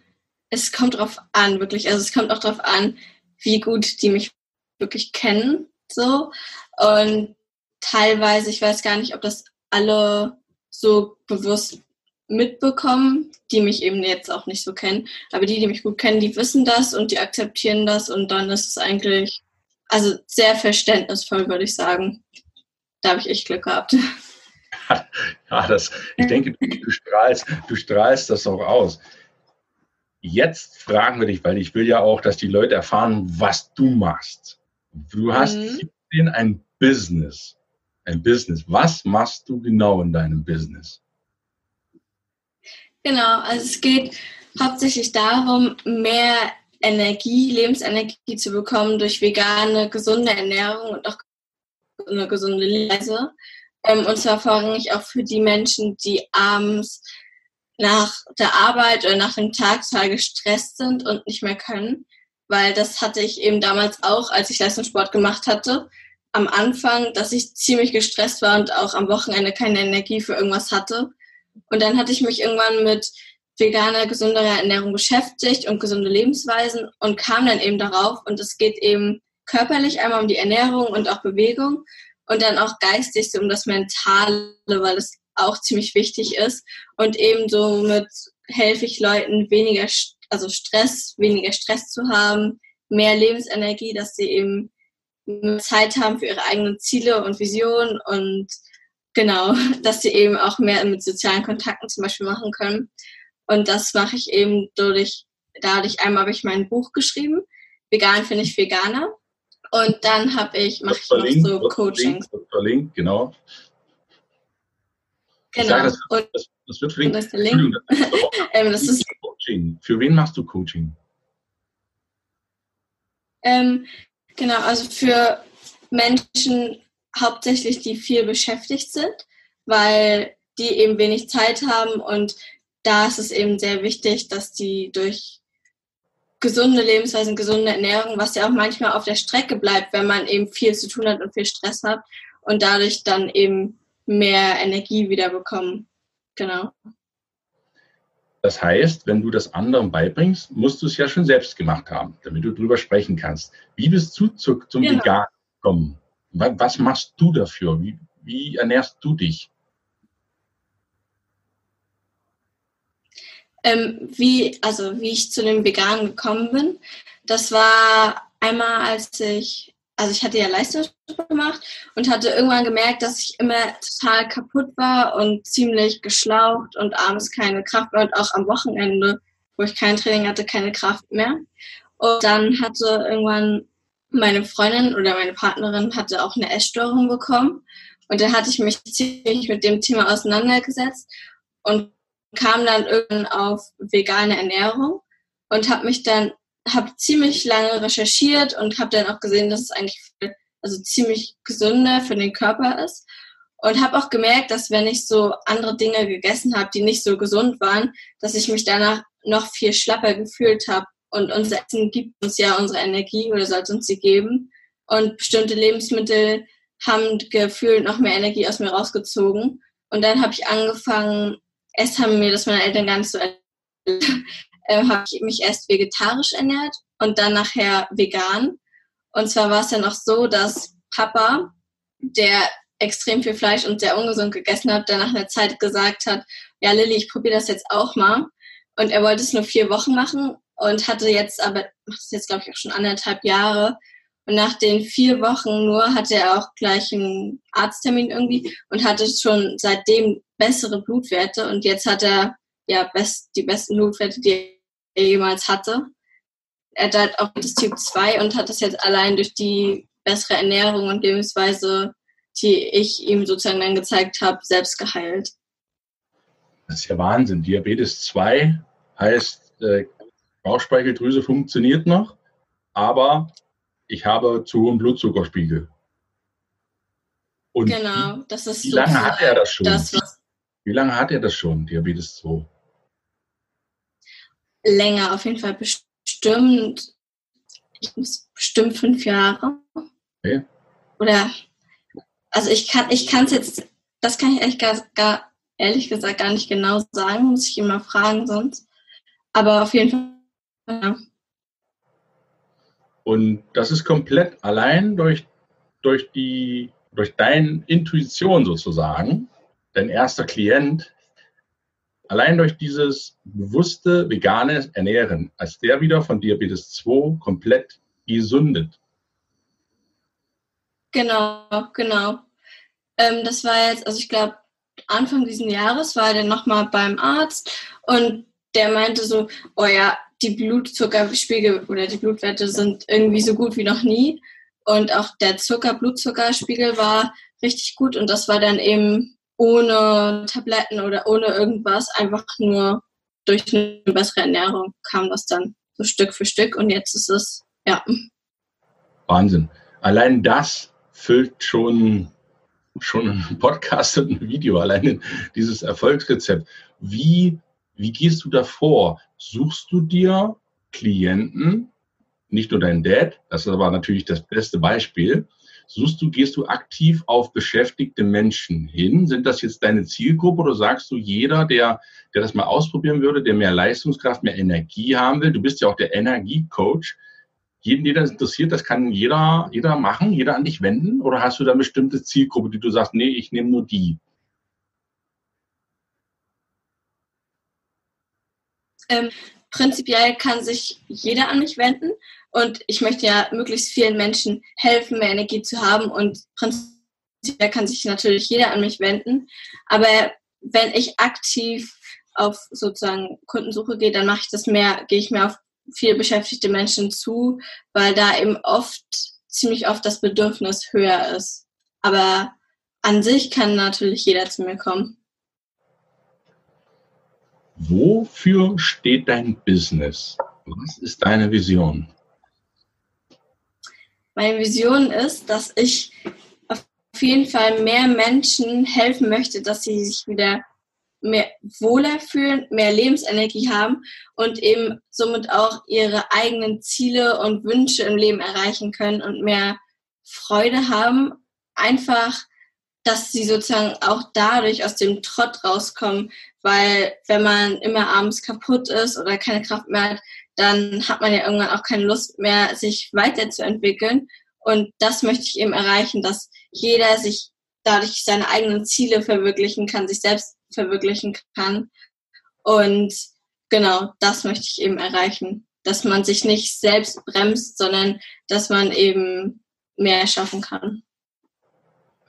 es kommt drauf an, wirklich. Also es kommt auch drauf an, wie gut die mich wirklich kennen. So. Und teilweise, ich weiß gar nicht, ob das alle so bewusst mitbekommen, die mich eben jetzt auch nicht so kennen. Aber die, die mich gut kennen, die wissen das und die akzeptieren das und dann ist es eigentlich, also sehr verständnisvoll, würde ich sagen. Da habe ich echt Glück gehabt. Ja, das, ich denke, du strahlst, du strahlst das auch aus. Jetzt fragen wir dich, weil ich will ja auch, dass die Leute erfahren, was du machst. Du hast mhm. 17 ein Business. Ein Business. Was machst du genau in deinem Business? Genau, also es geht hauptsächlich darum, mehr Energie, Lebensenergie zu bekommen durch vegane, gesunde Ernährung und auch eine gesunde Leise. Ähm, und zwar vorrangig auch für die Menschen, die abends nach der Arbeit oder nach dem Tag total gestresst sind und nicht mehr können. Weil das hatte ich eben damals auch, als ich Leistungssport gemacht hatte. Am Anfang, dass ich ziemlich gestresst war und auch am Wochenende keine Energie für irgendwas hatte. Und dann hatte ich mich irgendwann mit veganer, gesunderer Ernährung beschäftigt und gesunde Lebensweisen und kam dann eben darauf. Und es geht eben körperlich einmal um die Ernährung und auch Bewegung und dann auch geistig so um das Mentale, weil es auch ziemlich wichtig ist. Und eben so mit helfe ich Leuten weniger, also Stress, weniger Stress zu haben, mehr Lebensenergie, dass sie eben Zeit haben für ihre eigenen Ziele und Visionen und genau, dass sie eben auch mehr mit sozialen Kontakten zum Beispiel machen können. Und das mache ich eben dadurch, dadurch einmal habe ich mein Buch geschrieben, Vegan finde ich Veganer. Und dann habe ich, mache ich noch so Coachings. Dr. Link, genau. Genau. Sage, das, das, das, wird verlinkt. Das ist der Link. ähm, das ist Coaching. Für wen machst du Coaching? Ähm, genau, also für Menschen hauptsächlich, die viel beschäftigt sind, weil die eben wenig Zeit haben und da ist es eben sehr wichtig, dass die durch gesunde Lebensweise, gesunde Ernährung, was ja auch manchmal auf der Strecke bleibt, wenn man eben viel zu tun hat und viel Stress hat und dadurch dann eben mehr Energie wieder bekommen. Genau. Das heißt, wenn du das anderen beibringst, musst du es ja schon selbst gemacht haben, damit du drüber sprechen kannst. Wie bist du zu, zum genau. Vegan gekommen? Was, was, machst du dafür? Wie, wie ernährst du dich? Ähm, wie, also wie ich zu dem Veganen gekommen bin, das war einmal, als ich also ich hatte ja Leistungssport gemacht und hatte irgendwann gemerkt, dass ich immer total kaputt war und ziemlich geschlaucht und abends keine Kraft mehr und auch am Wochenende, wo ich kein Training hatte, keine Kraft mehr. Und dann hatte irgendwann meine Freundin oder meine Partnerin hatte auch eine Essstörung bekommen und da hatte ich mich ziemlich mit dem Thema auseinandergesetzt und kam dann irgendwann auf vegane Ernährung und habe mich dann habe ziemlich lange recherchiert und habe dann auch gesehen, dass es eigentlich also ziemlich gesünder für den Körper ist. Und habe auch gemerkt, dass wenn ich so andere Dinge gegessen habe, die nicht so gesund waren, dass ich mich danach noch viel schlapper gefühlt habe. Und unser Essen gibt uns ja unsere Energie oder sollte uns sie geben. Und bestimmte Lebensmittel haben gefühlt noch mehr Energie aus mir rausgezogen. Und dann habe ich angefangen, erst haben mir das meine Eltern gar nicht so äh, habe ich mich erst vegetarisch ernährt und dann nachher vegan. Und zwar war es dann auch so, dass Papa, der extrem viel Fleisch und sehr ungesund gegessen hat, dann nach einer Zeit gesagt hat, ja Lilly, ich probiere das jetzt auch mal. Und er wollte es nur vier Wochen machen und hatte jetzt aber, macht es jetzt glaube ich auch schon anderthalb Jahre. Und nach den vier Wochen nur hatte er auch gleich einen Arzttermin irgendwie und hatte schon seitdem bessere Blutwerte. Und jetzt hat er ja best, die besten Blutwerte, die er jemals hatte. Er hat halt auch das Typ 2 und hat das jetzt allein durch die bessere Ernährung und Lebensweise, die ich ihm sozusagen dann gezeigt habe, selbst geheilt. Das ist ja Wahnsinn. Diabetes 2 heißt, äh, Bauchspeicheldrüse funktioniert noch, aber ich habe zu hohen Blutzuckerspiegel. Und genau, das ist wie lange hat er das schon? Das, wie lange hat er das schon, Diabetes 2? Länger, auf jeden Fall bestimmt, ich muss bestimmt fünf Jahre. Okay. Oder, also ich kann ich es jetzt, das kann ich ehrlich, gar, gar, ehrlich gesagt gar nicht genau sagen, muss ich ihn mal fragen sonst. Aber auf jeden Fall, ja. Und das ist komplett allein durch, durch die, durch deine Intuition sozusagen. Dein erster Klient allein durch dieses bewusste vegane Ernähren, als der wieder von Diabetes 2 komplett gesundet. Genau, genau. Ähm, das war jetzt, also ich glaube, Anfang dieses Jahres war er dann nochmal beim Arzt und der meinte so, oh ja, die Blutzuckerspiegel oder die Blutwerte sind irgendwie so gut wie noch nie. Und auch der Zucker, Blutzuckerspiegel war richtig gut und das war dann eben ohne Tabletten oder ohne irgendwas, einfach nur durch eine bessere Ernährung kam das dann so Stück für Stück und jetzt ist es, ja. Wahnsinn. Allein das füllt schon, schon ein Podcast und ein Video, allein dieses Erfolgsrezept. Wie, wie gehst du davor? Suchst du dir Klienten, nicht nur dein Dad, das ist aber natürlich das beste Beispiel, Suchst du, gehst du aktiv auf beschäftigte Menschen hin? Sind das jetzt deine Zielgruppe oder sagst du, jeder, der, der das mal ausprobieren würde, der mehr Leistungskraft, mehr Energie haben will, du bist ja auch der Energiecoach, jeden, der das interessiert, das kann jeder, jeder machen, jeder an dich wenden? Oder hast du da eine bestimmte Zielgruppe, die du sagst, nee, ich nehme nur die? Ähm, prinzipiell kann sich jeder an mich wenden und ich möchte ja möglichst vielen Menschen helfen, mehr Energie zu haben und prinzipiell kann sich natürlich jeder an mich wenden. Aber wenn ich aktiv auf sozusagen Kundensuche gehe, dann mache ich das mehr, gehe ich mehr auf viel beschäftigte Menschen zu, weil da eben oft, ziemlich oft das Bedürfnis höher ist. Aber an sich kann natürlich jeder zu mir kommen. Wofür steht dein Business? Was ist deine Vision? Meine Vision ist, dass ich auf jeden Fall mehr Menschen helfen möchte, dass sie sich wieder mehr wohler fühlen, mehr Lebensenergie haben und eben somit auch ihre eigenen Ziele und Wünsche im Leben erreichen können und mehr Freude haben. Einfach, dass sie sozusagen auch dadurch aus dem Trott rauskommen, weil wenn man immer abends kaputt ist oder keine Kraft mehr hat, dann hat man ja irgendwann auch keine Lust mehr, sich weiterzuentwickeln. Und das möchte ich eben erreichen, dass jeder sich dadurch seine eigenen Ziele verwirklichen kann, sich selbst verwirklichen kann. Und genau, das möchte ich eben erreichen, dass man sich nicht selbst bremst, sondern dass man eben mehr schaffen kann.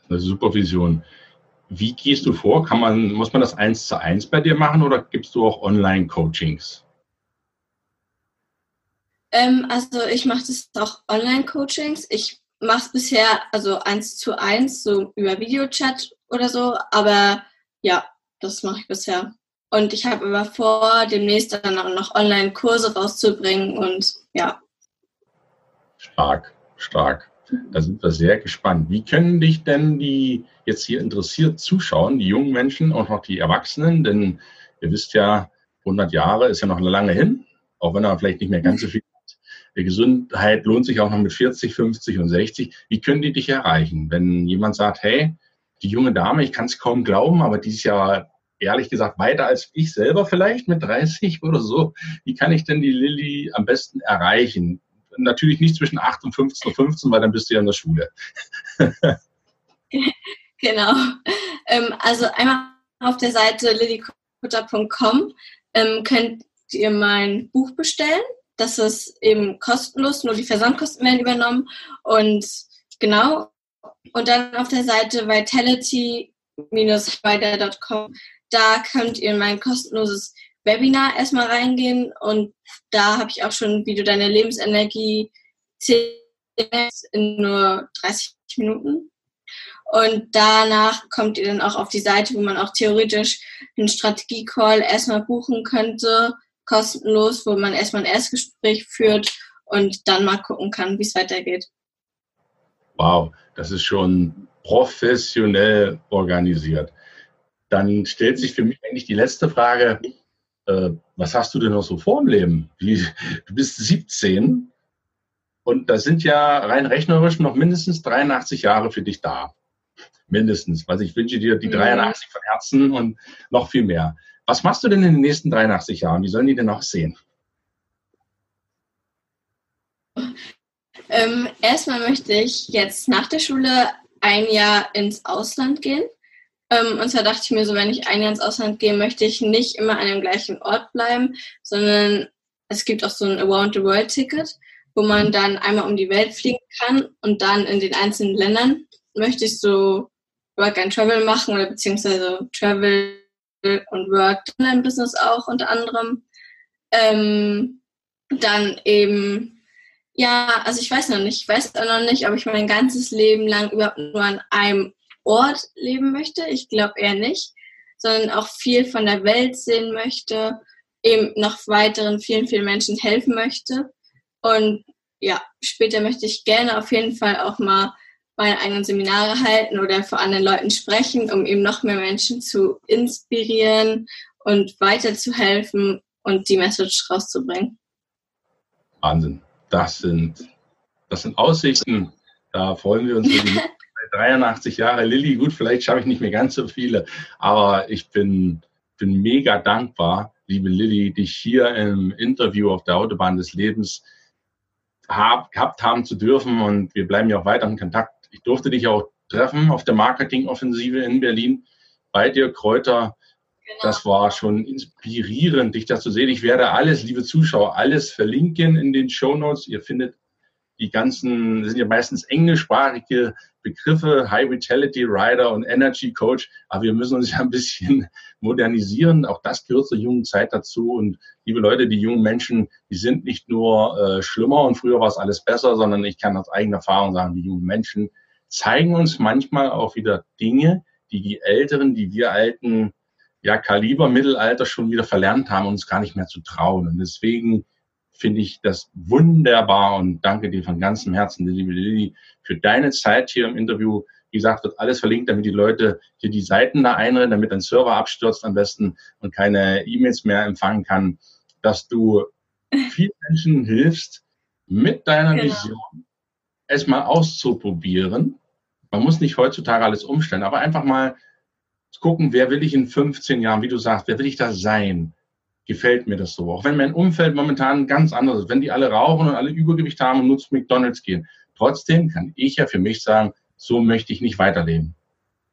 Eine super Vision. Wie gehst du vor? Kann man, muss man das eins zu eins bei dir machen oder gibst du auch Online-Coachings? Ähm, also ich mache das auch Online-Coachings. Ich mache es bisher also eins zu eins, so über Videochat oder so, aber ja, das mache ich bisher. Und ich habe aber vor, demnächst dann auch noch Online-Kurse rauszubringen und ja. Stark, stark. Da sind wir sehr gespannt. Wie können dich denn die jetzt hier interessiert zuschauen, die jungen Menschen und auch die Erwachsenen? Denn ihr wisst ja, 100 Jahre ist ja noch lange hin, auch wenn er vielleicht nicht mehr ganz so viel Die Gesundheit lohnt sich auch noch mit 40, 50 und 60. Wie können die dich erreichen? Wenn jemand sagt, hey, die junge Dame, ich kann es kaum glauben, aber die ist ja ehrlich gesagt weiter als ich selber vielleicht mit 30 oder so. Wie kann ich denn die Lilly am besten erreichen? Natürlich nicht zwischen 8 und 15 Uhr 15, weil dann bist du ja in der Schule. genau. Ähm, also einmal auf der Seite lillykutter.com ähm, könnt ihr mein Buch bestellen. Das ist eben kostenlos, nur die Versandkosten werden übernommen. Und genau, und dann auf der Seite vitality-spider.com, da könnt ihr in mein kostenloses Webinar erstmal reingehen und da habe ich auch schon, wie du deine Lebensenergie in nur 30 Minuten. Und danach kommt ihr dann auch auf die Seite, wo man auch theoretisch einen Strategie-Call erstmal buchen könnte, kostenlos, wo man erstmal ein Erstgespräch führt und dann mal gucken kann, wie es weitergeht. Wow, das ist schon professionell organisiert. Dann stellt sich für mich eigentlich die letzte Frage, äh, was hast du denn noch so vor im Leben? Wie, du bist 17 und da sind ja rein rechnerisch noch mindestens 83 Jahre für dich da. Mindestens. Also ich wünsche dir die 83 mhm. von Herzen und noch viel mehr. Was machst du denn in den nächsten 83 Jahren? Wie sollen die denn noch sehen? Ähm, erstmal möchte ich jetzt nach der Schule ein Jahr ins Ausland gehen. Ähm, und zwar dachte ich mir so, wenn ich ein Jahr ins Ausland gehe, möchte ich nicht immer an dem gleichen Ort bleiben, sondern es gibt auch so ein Around the World Ticket, wo man dann einmal um die Welt fliegen kann und dann in den einzelnen Ländern möchte ich so Work and Travel machen oder beziehungsweise Travel und Work Online Business auch unter anderem. Ähm, dann eben ja, also ich weiß noch nicht. Ich weiß auch noch nicht, ob ich mein ganzes Leben lang überhaupt nur an einem Ort leben möchte. Ich glaube eher nicht, sondern auch viel von der Welt sehen möchte, eben noch weiteren vielen, vielen Menschen helfen möchte. Und ja, später möchte ich gerne auf jeden Fall auch mal meine eigenen Seminare halten oder vor anderen Leuten sprechen, um eben noch mehr Menschen zu inspirieren und weiterzuhelfen und die Message rauszubringen. Wahnsinn das sind, das sind Aussichten. Da freuen wir uns für die 83 Jahre. Lilly, gut, vielleicht schaffe ich nicht mehr ganz so viele, aber ich bin, bin mega dankbar, liebe Lilly, dich hier im Interview auf der Autobahn des Lebens hab, gehabt haben zu dürfen und wir bleiben ja auch weiter in Kontakt. Ich durfte dich auch treffen auf der Marketingoffensive in Berlin bei dir Kräuter Genau. Das war schon inspirierend, dich das zu sehen. Ich werde alles, liebe Zuschauer, alles verlinken in den Show Notes. Ihr findet die ganzen, das sind ja meistens englischsprachige Begriffe, High Vitality Rider und Energy Coach. Aber wir müssen uns ja ein bisschen modernisieren. Auch das gehört zur jungen Zeit dazu. Und liebe Leute, die jungen Menschen, die sind nicht nur äh, schlimmer und früher war es alles besser, sondern ich kann aus eigener Erfahrung sagen, die jungen Menschen zeigen uns manchmal auch wieder Dinge, die die Älteren, die wir alten, ja, Kaliber Mittelalter schon wieder verlernt haben, uns gar nicht mehr zu trauen. Und deswegen finde ich das wunderbar und danke dir von ganzem Herzen, liebe Lilly, für deine Zeit hier im Interview. Wie gesagt, wird alles verlinkt, damit die Leute hier die Seiten da einrennen, damit ein Server abstürzt am besten und keine E-Mails mehr empfangen kann, dass du vielen Menschen hilfst, mit deiner genau. Vision es mal auszuprobieren. Man muss nicht heutzutage alles umstellen, aber einfach mal gucken, wer will ich in 15 Jahren, wie du sagst, wer will ich da sein? Gefällt mir das so. Auch wenn mein Umfeld momentan ganz anders ist. Wenn die alle rauchen und alle Übergewicht haben und nur zu McDonalds gehen. Trotzdem kann ich ja für mich sagen, so möchte ich nicht weiterleben.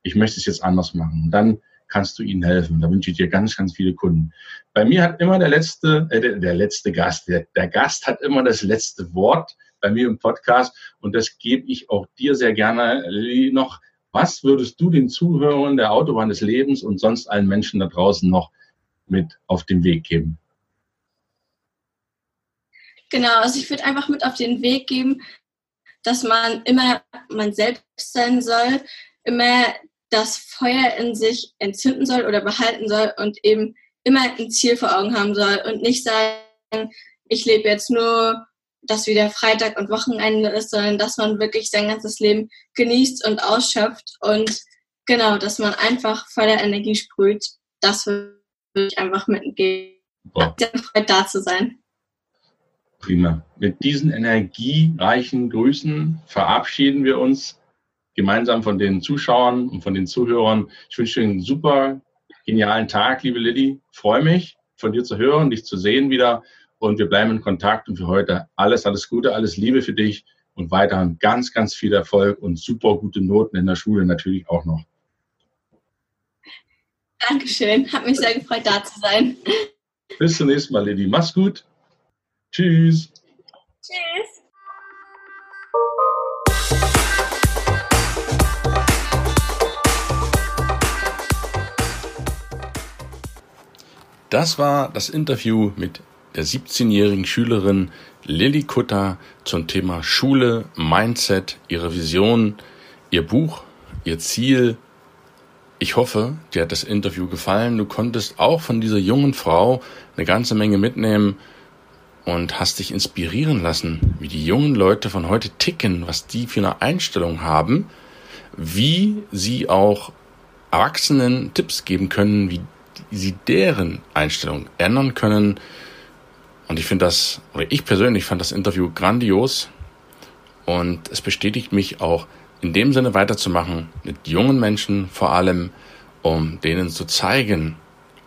Ich möchte es jetzt anders machen. Und dann kannst du ihnen helfen. Da wünsche ich dir ganz, ganz viele Kunden. Bei mir hat immer der letzte, äh, der, der letzte Gast, der, der Gast hat immer das letzte Wort bei mir im Podcast. Und das gebe ich auch dir sehr gerne noch. Was würdest du den Zuhörern der Autobahn des Lebens und sonst allen Menschen da draußen noch mit auf den Weg geben? Genau, also ich würde einfach mit auf den Weg geben, dass man immer man selbst sein soll, immer das Feuer in sich entzünden soll oder behalten soll und eben immer ein Ziel vor Augen haben soll und nicht sagen, ich lebe jetzt nur, dass wieder Freitag und Wochenende ist, sondern dass man wirklich sein ganzes Leben genießt und ausschöpft und genau, dass man einfach voller Energie sprüht. Das würde würde ich einfach mitgeben. Sehr gefreut, da zu sein. Prima. Mit diesen energiereichen Grüßen verabschieden wir uns gemeinsam von den Zuschauern und von den Zuhörern. Ich wünsche dir einen super genialen Tag, liebe Lilly. Freue mich, von dir zu hören, dich zu sehen wieder. Und wir bleiben in Kontakt. Und für heute alles, alles Gute, alles Liebe für dich und weiterhin ganz, ganz viel Erfolg und super gute Noten in der Schule natürlich auch noch. Dankeschön. Hat mich sehr gefreut, da zu sein. Bis zum nächsten Mal, Lady. Mach's gut. Tschüss. Tschüss. Das war das Interview mit der 17-jährigen Schülerin Lilly Kutter zum Thema Schule, Mindset, ihre Vision, ihr Buch, ihr Ziel, ich hoffe, dir hat das Interview gefallen. Du konntest auch von dieser jungen Frau eine ganze Menge mitnehmen und hast dich inspirieren lassen, wie die jungen Leute von heute ticken, was die für eine Einstellung haben, wie sie auch Erwachsenen Tipps geben können, wie sie deren Einstellung ändern können. Und ich finde das, oder ich persönlich fand das Interview grandios und es bestätigt mich auch, in dem Sinne weiterzumachen, mit jungen Menschen vor allem, um denen zu zeigen,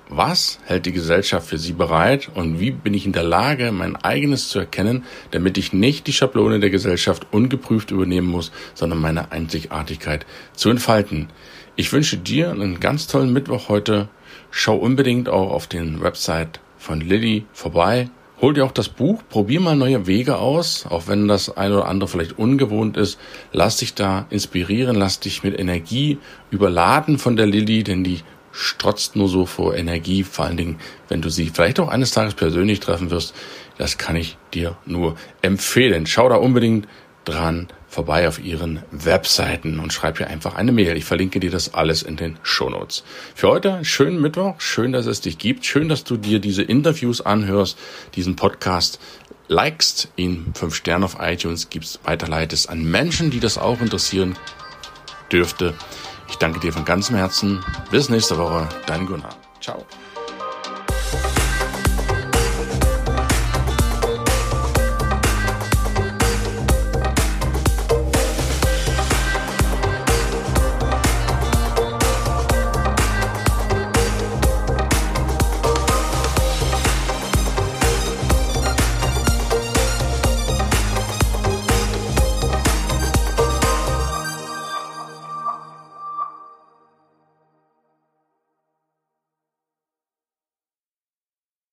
was hält die Gesellschaft für sie bereit und wie bin ich in der Lage, mein eigenes zu erkennen, damit ich nicht die Schablone der Gesellschaft ungeprüft übernehmen muss, sondern meine Einzigartigkeit zu entfalten. Ich wünsche dir einen ganz tollen Mittwoch heute. Schau unbedingt auch auf den Website von Lilly vorbei Hol dir auch das Buch, probier mal neue Wege aus, auch wenn das ein oder andere vielleicht ungewohnt ist. Lass dich da inspirieren, lass dich mit Energie überladen von der Lilly, denn die strotzt nur so vor Energie, vor allen Dingen, wenn du sie vielleicht auch eines Tages persönlich treffen wirst. Das kann ich dir nur empfehlen. Schau da unbedingt dran vorbei auf ihren Webseiten und schreib ihr einfach eine Mail. Ich verlinke dir das alles in den Shownotes. Für heute schönen Mittwoch, schön, dass es dich gibt, schön, dass du dir diese Interviews anhörst, diesen Podcast likest, ihn fünf Sterne auf iTunes gibst, weiterleitest an Menschen, die das auch interessieren dürfte. Ich danke dir von ganzem Herzen. Bis nächste Woche, dein Gunnar. Ciao.